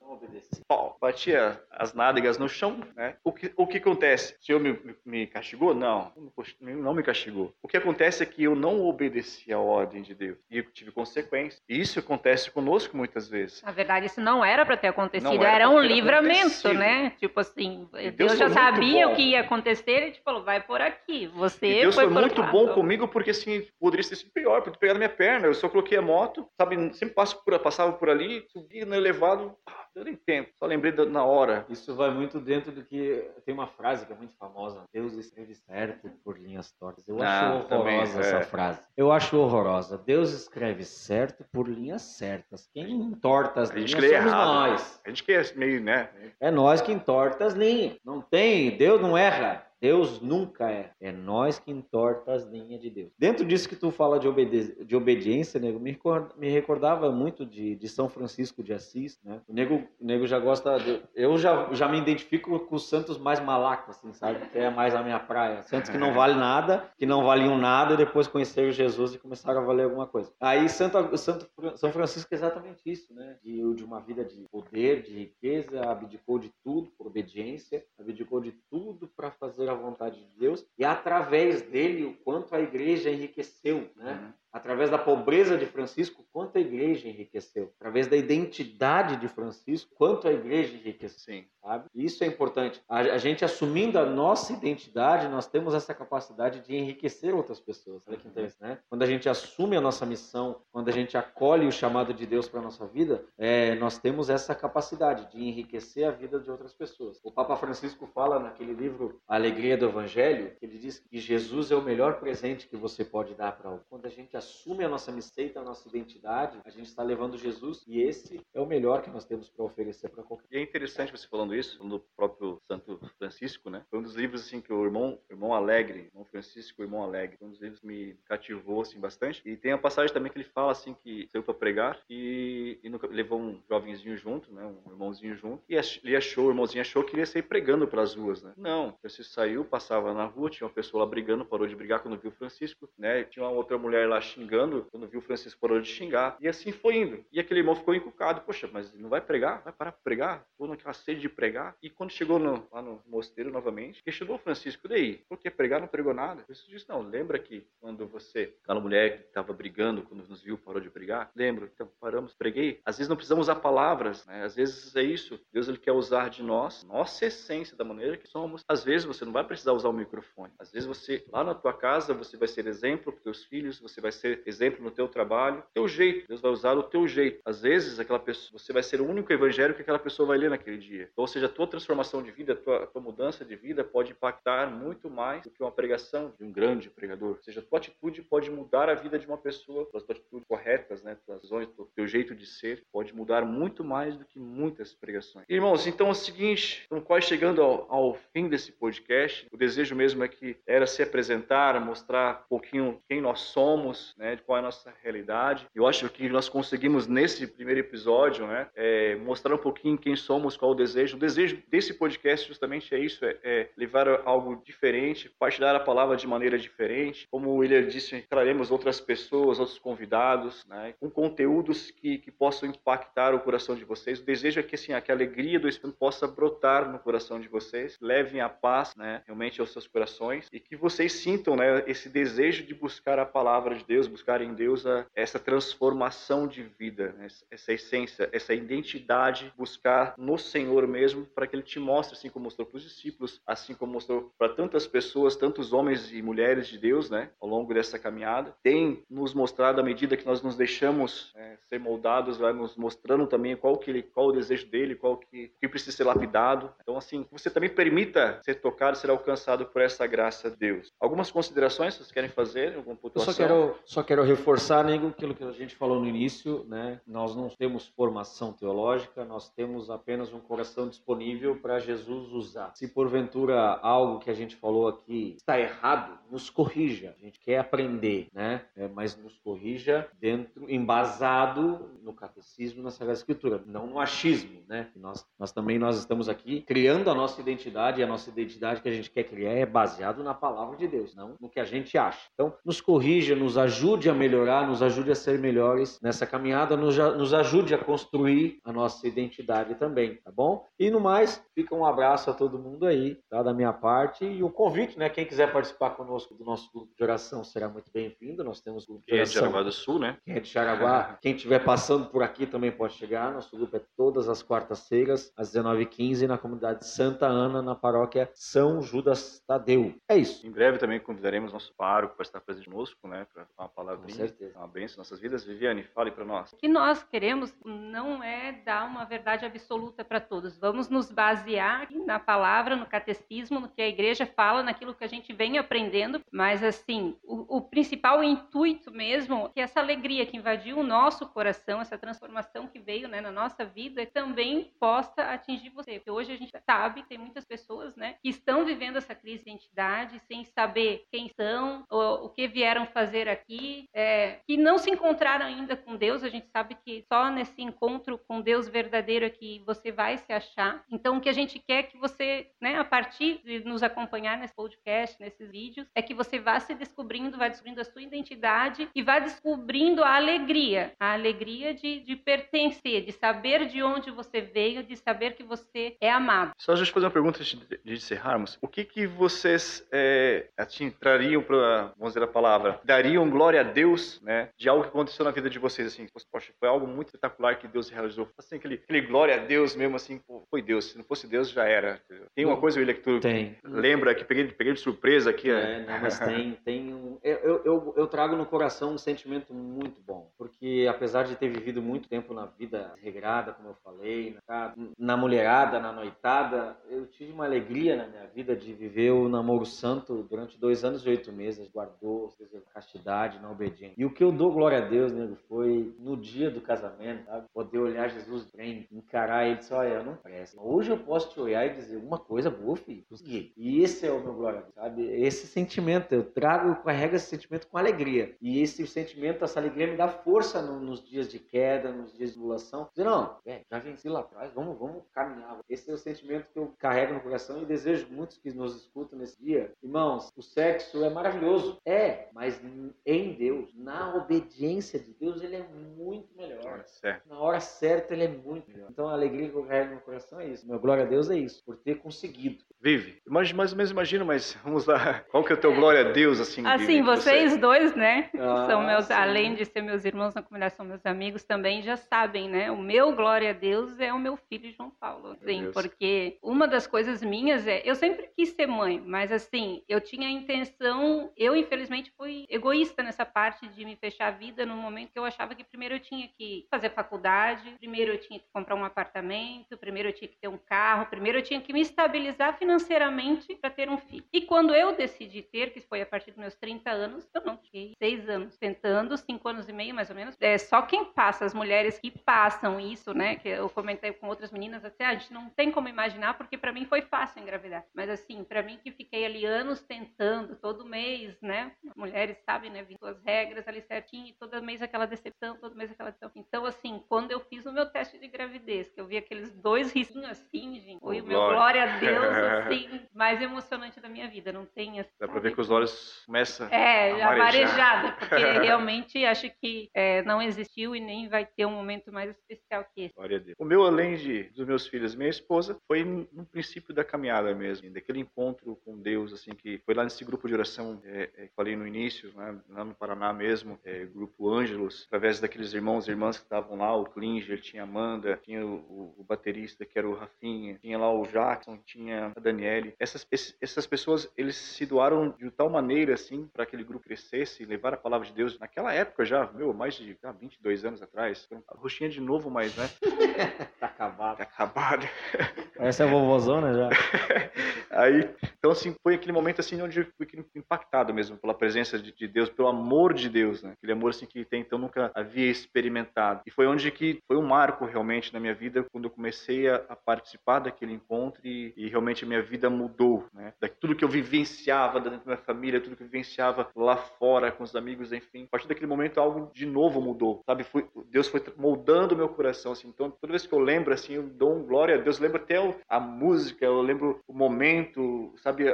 Speaker 1: não obedeci. batia as nádegas no chão, né? O que, o que acontece? O Senhor me, me castigou? Não, não me castigou. O que acontece é que eu não obedeci a ordem de Deus e eu tive consequências. E isso acontece conosco muitas vezes.
Speaker 3: Na verdade, isso não era para ter acontecido, era, era um livramento, né? Tipo assim, Deus, Deus já sabia o que ia acontecer e te falou, vai por aqui. Você e
Speaker 1: Deus
Speaker 3: foi,
Speaker 1: foi muito bom comigo porque assim, poderia ter sido pior, porque pegar na minha perna, eu só coloquei a moto, sabe, sempre passo por, passava por ali, subia no elevado, Deu nem tempo, só lembrei na hora.
Speaker 2: Isso vai muito dentro do que. Tem uma frase que é muito famosa: Deus escreve certo por linhas tortas. Eu acho ah, horrorosa também, essa é. frase. Eu acho horrorosa. Deus escreve certo por linhas certas. Quem entorta as linhas somos errado. nós.
Speaker 1: A gente que é meio, né?
Speaker 2: É nós que entorta as linhas. Não tem, Deus não erra. Deus nunca é. É nós que entorta as linhas de Deus. Dentro disso que tu fala de, obedi de obediência, nego, me, me recordava muito de, de São Francisco de Assis, né? O nego, o nego já gosta. De, eu já, já me identifico com os santos mais malacos, assim, sabe? Que é mais a minha praia. Santos que não valem nada, que não valiam nada e depois conheceram Jesus e começaram a valer alguma coisa. Aí Santo, Santo, São Francisco é exatamente isso, né? De, de uma vida de poder, de riqueza, abdicou de tudo por obediência, abdicou de tudo para fazer a vontade de Deus e através dele o quanto a igreja enriqueceu, né? Uhum através da pobreza de Francisco, quanto a igreja enriqueceu. Através da identidade de Francisco, quanto a igreja enriqueceu. Sim. Sabe? Isso é importante. A, a, gente assumindo a nossa identidade, nós temos essa capacidade de enriquecer outras pessoas. Olha que interessante, né? Quando a gente assume a nossa missão, quando a gente acolhe o chamado de Deus para a nossa vida, é, nós temos essa capacidade de enriquecer a vida de outras pessoas. O Papa Francisco fala naquele livro A Alegria do Evangelho, ele diz que Jesus é o melhor presente que você pode dar para alguém. Quando a gente assume a nossa missão, a nossa identidade, a gente está levando Jesus e esse é o melhor que nós temos para oferecer para qualquer.
Speaker 1: E é interessante você falando isso, falando do próprio Santo Francisco, né? Foi um dos livros assim que o irmão, irmão Alegre, irmão Francisco, irmão Alegre, um dos livros que me cativou assim bastante. E tem a passagem também que ele fala assim que saiu para pregar e, e levou um jovenzinho junto, né? Um irmãozinho junto. E ele achou, o irmãozinho achou que ele ia sair pregando para as ruas, né? Não, Francisco saiu, passava na rua, tinha uma pessoa lá brigando, parou de brigar quando viu Francisco, né? Tinha uma outra mulher lá xingando, quando viu Francisco parou de xingar, e assim foi indo. E aquele irmão ficou encucado, poxa, mas não vai pregar? Vai parar de pregar? Tô naquela sede de pregar. E quando chegou no, lá no mosteiro novamente, questionou Francisco, daí? Por que pregar não pregou nada? Francisco disse, não, lembra que quando você, aquela mulher que estava brigando, quando nos viu, parou de brigar? Lembro, então paramos, preguei. Às vezes não precisamos usar palavras, né? Às vezes é isso, Deus ele quer usar de nós, nossa essência, da maneira que somos. Às vezes você não vai precisar usar o microfone. Às vezes você, lá na tua casa, você vai ser exemplo para teus filhos, você vai ser exemplo exemplo no teu trabalho, teu jeito. Deus vai usar o teu jeito. Às vezes, aquela pessoa, você vai ser o único evangelho que aquela pessoa vai ler naquele dia. Ou seja, a tua transformação de vida, a tua, a tua mudança de vida pode impactar muito mais do que uma pregação de um grande pregador. Ou seja, a tua atitude pode mudar a vida de uma pessoa, as tuas atitudes corretas, né, tuas ações, o teu jeito de ser, pode mudar muito mais do que muitas pregações. Irmãos, então é o seguinte, estamos quase chegando ao, ao fim desse podcast. O desejo mesmo é que era se apresentar, mostrar um pouquinho quem nós somos, né, de qual é a nossa realidade. Eu acho que nós conseguimos nesse primeiro episódio, né, é, mostrar um pouquinho quem somos, qual o desejo. O desejo desse podcast justamente é isso, é, é levar algo diferente, partilhar a palavra de maneira diferente. Como o William disse, traremos outras pessoas, outros convidados, né, com conteúdos que, que possam impactar o coração de vocês. O desejo é que assim, que a alegria do Espírito possa brotar no coração de vocês, levem a paz, né, realmente aos seus corações e que vocês sintam, né, esse desejo de buscar a palavra de Deus Deus, buscar em Deus a, essa transformação de vida, né? essa essência, essa identidade, buscar no Senhor mesmo, para que Ele te mostre, assim como mostrou para os discípulos, assim como mostrou para tantas pessoas, tantos homens e mulheres de Deus, né, ao longo dessa caminhada. Tem nos mostrado, à medida que nós nos deixamos é, ser moldados, vai nos mostrando também qual, que ele, qual o desejo dele, qual que, que precisa ser lapidado. Então, assim, você também permita ser tocado, ser alcançado por essa graça de Deus. Algumas considerações vocês querem fazer? Alguma pontuação?
Speaker 2: Eu só quero, só quero reforçar, Nego, aquilo que a gente falou no início, né? Nós não temos formação teológica, nós temos apenas um coração disponível para Jesus usar. Se porventura algo que a gente falou aqui está errado, nos corrija. A gente quer aprender, né? É, mas nos corrija dentro, embasado no catecismo, na Sagrada Escritura, não no achismo, né? Nós, nós também nós estamos aqui criando a nossa identidade e a nossa identidade que a gente quer criar é baseado na palavra de Deus, não no que a gente acha. Então, nos corrija, nos ajude a melhorar, nos ajude a ser melhores nessa caminhada, nos, nos ajude a construir a nossa identidade também, tá bom? E no mais, fica um abraço a todo mundo aí, tá? Da minha parte e o convite, né? Quem quiser participar conosco do nosso grupo de oração será muito bem-vindo. Nós temos grupo de oração.
Speaker 1: Quem é de Jaraguá do Sul, né?
Speaker 2: Quem é de Jaraguá. Quem estiver passando por aqui também pode chegar. Nosso grupo é todas as quartas-feiras, às 19h15, na comunidade Santa Ana, na paróquia São Judas Tadeu. É isso.
Speaker 1: Em breve também convidaremos nosso pároco para estar presente conosco, né? Para uma palavrinha.
Speaker 2: Com certeza.
Speaker 1: Uma bênção em nossas vidas. Viviane, fale para nós.
Speaker 3: O que nós queremos não é dar uma verdade absoluta para todos. Vamos nos basear na palavra, no catecismo, no que a igreja fala, naquilo que a gente vem aprendendo. Mas, assim, o, o principal intuito mesmo é que essa alegria que invadiu o nosso coração, essa transformação que veio né, na nossa vida, também possa atingir você. Porque hoje a gente sabe que tem muitas pessoas né, que estão vivendo essa crise de identidade sem saber quem são, o, o que vieram fazer aqui, é, que não se encontraram ainda com Deus. A gente sabe que só nesse encontro com Deus verdadeiro é que você vai se achar. Então, o que a gente quer que você, né, a partir de nos acompanhar nesse podcast, nesses vídeos, é que você vá se descobrindo, vai descobrindo a sua identidade e vai descobrindo a alegria, a alegria de, de pertencer, de saber de onde você veio, de saber que você é amado.
Speaker 1: Só a gente fazer uma pergunta de, de encerrarmos. O que que vocês é, assim, trariam para, vamos dizer a palavra, dariam glória a Deus, né, de algo que aconteceu na vida de vocês, assim, poxa, foi algo muito espetacular que Deus realizou. Assim, aquele, aquele glória a Deus mesmo, assim, pô, foi Deus. Se não fosse Deus, já era. Tem uma coisa, William, que tu
Speaker 2: tem.
Speaker 1: lembra, que peguei, peguei de surpresa aqui.
Speaker 2: É, não, mas tem, tem um... Eu, eu, eu trago no coração um sentimento muito bom, porque apesar de ter vivido muito tempo na vida regrada, como eu falei, na, na mulherada, na noitada, eu tive uma alegria na minha vida de viver o namoro santo durante dois anos e oito meses, guardou a castidade, na obediência. E o que eu dou glória a Deus, nego, foi no dia do casamento, sabe? Poder olhar Jesus bem, encarar ele e dizer, olha, eu não presto. Hoje eu posso te olhar e dizer uma coisa boa, filho, consegui. E esse é o meu glória sabe? Esse sentimento, eu trago, carrego esse sentimento com alegria. E esse sentimento, essa alegria me dá força no, nos dias de queda, nos dias de tribulação. Dizer, não, é, já venci lá atrás, vamos, vamos caminhar. Esse é o sentimento que eu carrego no coração e desejo muitos que nos escutam nesse dia. Irmãos, o sexo é maravilhoso. É, mas em Deus, na obediência de Deus, ele é muito melhor.
Speaker 1: Certo.
Speaker 2: Na hora certa, ele é muito melhor. Então a alegria que eu carrego no coração é isso. Meu glória a Deus é isso, por ter conseguido.
Speaker 1: Vive. Mas mais ou menos imagino, mas vamos lá. Qual que é o teu glória a Deus, assim?
Speaker 3: Assim,
Speaker 1: Vivi,
Speaker 3: vocês
Speaker 1: você?
Speaker 3: dois, né?
Speaker 2: Ah,
Speaker 3: são meus,
Speaker 2: sim.
Speaker 3: além de ser meus irmãos na comunidade, são meus amigos também, já sabem, né? O meu glória a Deus é o meu filho João Paulo. Sim, porque uma das coisas minhas é, eu sempre quis ser mãe, mas assim, eu tinha a intenção, eu infelizmente fui egoísta nessa parte de me fechar a vida no momento que eu achava que primeiro eu tinha que fazer faculdade, primeiro eu tinha que comprar um apartamento, primeiro eu tinha que ter um carro, primeiro eu tinha que me estabilizar financeiramente para ter um filho. E quando eu decidi ter, que foi a partir dos meus 30 anos, eu não fiquei seis anos tentando, cinco anos e meio mais ou menos. É só quem passa, as mulheres que passam isso, né? Que eu comentei com outras meninas, assim, ah, a gente não tem como imaginar, porque para mim foi fácil engravidar. Mas assim, para mim que fiquei ali anos tentando, todo mês, né? Mulheres sabem, né? Vindo as regras ali certinho, e todo mês aquela decepção, todo mês aquela decepção. Então, assim, quando eu fiz o meu teste de gravidez, que eu vi aqueles dois risquinhos assim, gente, foi o meu
Speaker 1: glória.
Speaker 3: a Deus, assim, mais emocionante da minha vida. Não tem assim.
Speaker 1: Dá pra ver que os olhos começam
Speaker 3: É,
Speaker 1: a marejar.
Speaker 3: marejada, porque realmente acho que é, não existiu e nem vai ter um momento mais especial que esse.
Speaker 1: Glória a Deus. O meu, além de, dos meus filhos minha esposa, foi no princípio da caminhada mesmo, daquele encontro com Deus, assim, que foi lá nesse grupo de oração, é, é, falei no início, né, lá no Paraná mesmo, é, grupo Ângelos, através daqueles irmãos e irmãs que estavam lá, o Klinger, tinha a Amanda, tinha o, o- baterista que era o Rafinha, tinha lá o Jackson, tinha a Daniele. Essas, essas pessoas, eles se doaram de tal maneira, assim, para aquele grupo crescesse levar a palavra de Deus. Naquela época já, meu, mais de ah, 22 anos atrás, a roxinha de novo, mas, né,
Speaker 2: Tá acabado.
Speaker 1: tá acabada.
Speaker 2: Essa é a vovozona já.
Speaker 1: Aí, então assim, foi aquele momento assim onde eu fui impactado mesmo pela presença de, de Deus, pelo amor de Deus, né? Aquele amor assim que até então nunca havia experimentado. E foi onde que foi um marco realmente na minha vida quando eu comecei a, a participar daquele encontro e, e realmente a minha vida mudou, né? Da, tudo que eu vivenciava dentro da minha família, tudo que eu vivenciava lá fora com os amigos, enfim. A partir daquele momento algo de novo mudou, sabe? Deus foi moldando meu coração assim. Então, toda vez que eu lembro assim, eu dou um glória a Deus, lembro até a música, eu lembro o momento, sabe,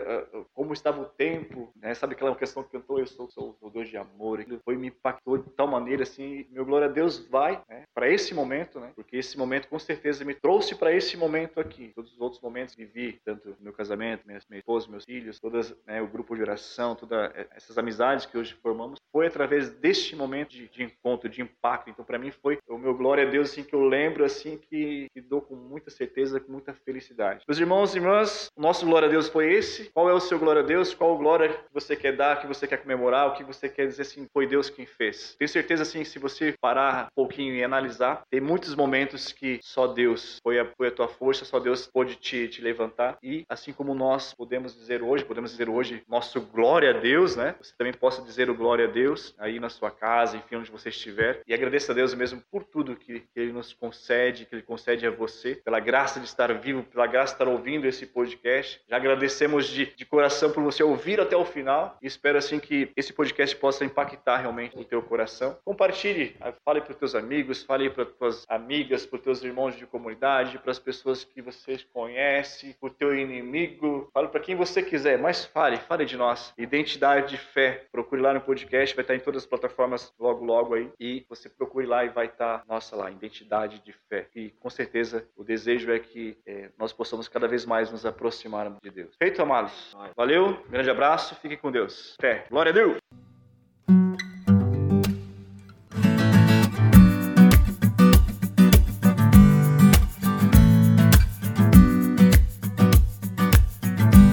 Speaker 1: como estava o tempo, né? Sabe aquela questão que cantou, eu sou, o Deus de amor, aquilo foi me impactou de tal maneira assim, meu glória a Deus vai, né, para esse momento, né? Porque esse momento com certeza me trouxe para esse momento aqui. Todos os outros momentos que vivi, tanto meu casamento, minha, minha esposa, meus filhos, todas, né, o grupo de oração, todas essas amizades que hoje formamos, foi através deste momento de, de encontro, de impacto. Então, para mim foi o meu glória a Deus assim que eu lembro assim que, que dou com muita certeza, com muita felicidade. Meus irmãos e irmãs, o nosso glória a Deus foi esse. Qual é o seu glória a Deus? Qual glória que você quer dar, que você quer comemorar, o que você quer dizer assim, foi Deus quem fez? Tenho certeza assim, se você parar um pouquinho e analisar, tem muitos momentos que só Deus foi a, foi a tua força, só Deus pôde te, te levantar. E assim como nós podemos dizer hoje, podemos dizer hoje nosso glória a Deus, né? Você também possa dizer o glória a Deus aí na sua casa, enfim, onde você estiver. E agradeça a Deus mesmo por tudo que, que Ele nos concede, que Ele concede a você, pela graça de estar vivo, pela graça de estar ouvindo esse podcast. Já agradecemos de, de coração por você ouvir até o final e espero assim que esse podcast possa impactar realmente o teu coração. Compartilhe, ah, fale para os teus amigos, fale para tuas amigas, para os teus irmãos de comunidade, para as pessoas que você conhece, para o teu inimigo, fale para quem você quiser, mas fale, fale de nós. Identidade de fé. Procure lá no podcast, vai estar em todas as plataformas logo logo aí e você procure lá e vai estar nossa lá, identidade de fé. E com certeza o desejo é que eh, nós possamos cada vez mais nos aproximarmos de Deus. Feito, amados. Valeu, grande abraço, fique com Deus. Fé. Glória a Deus.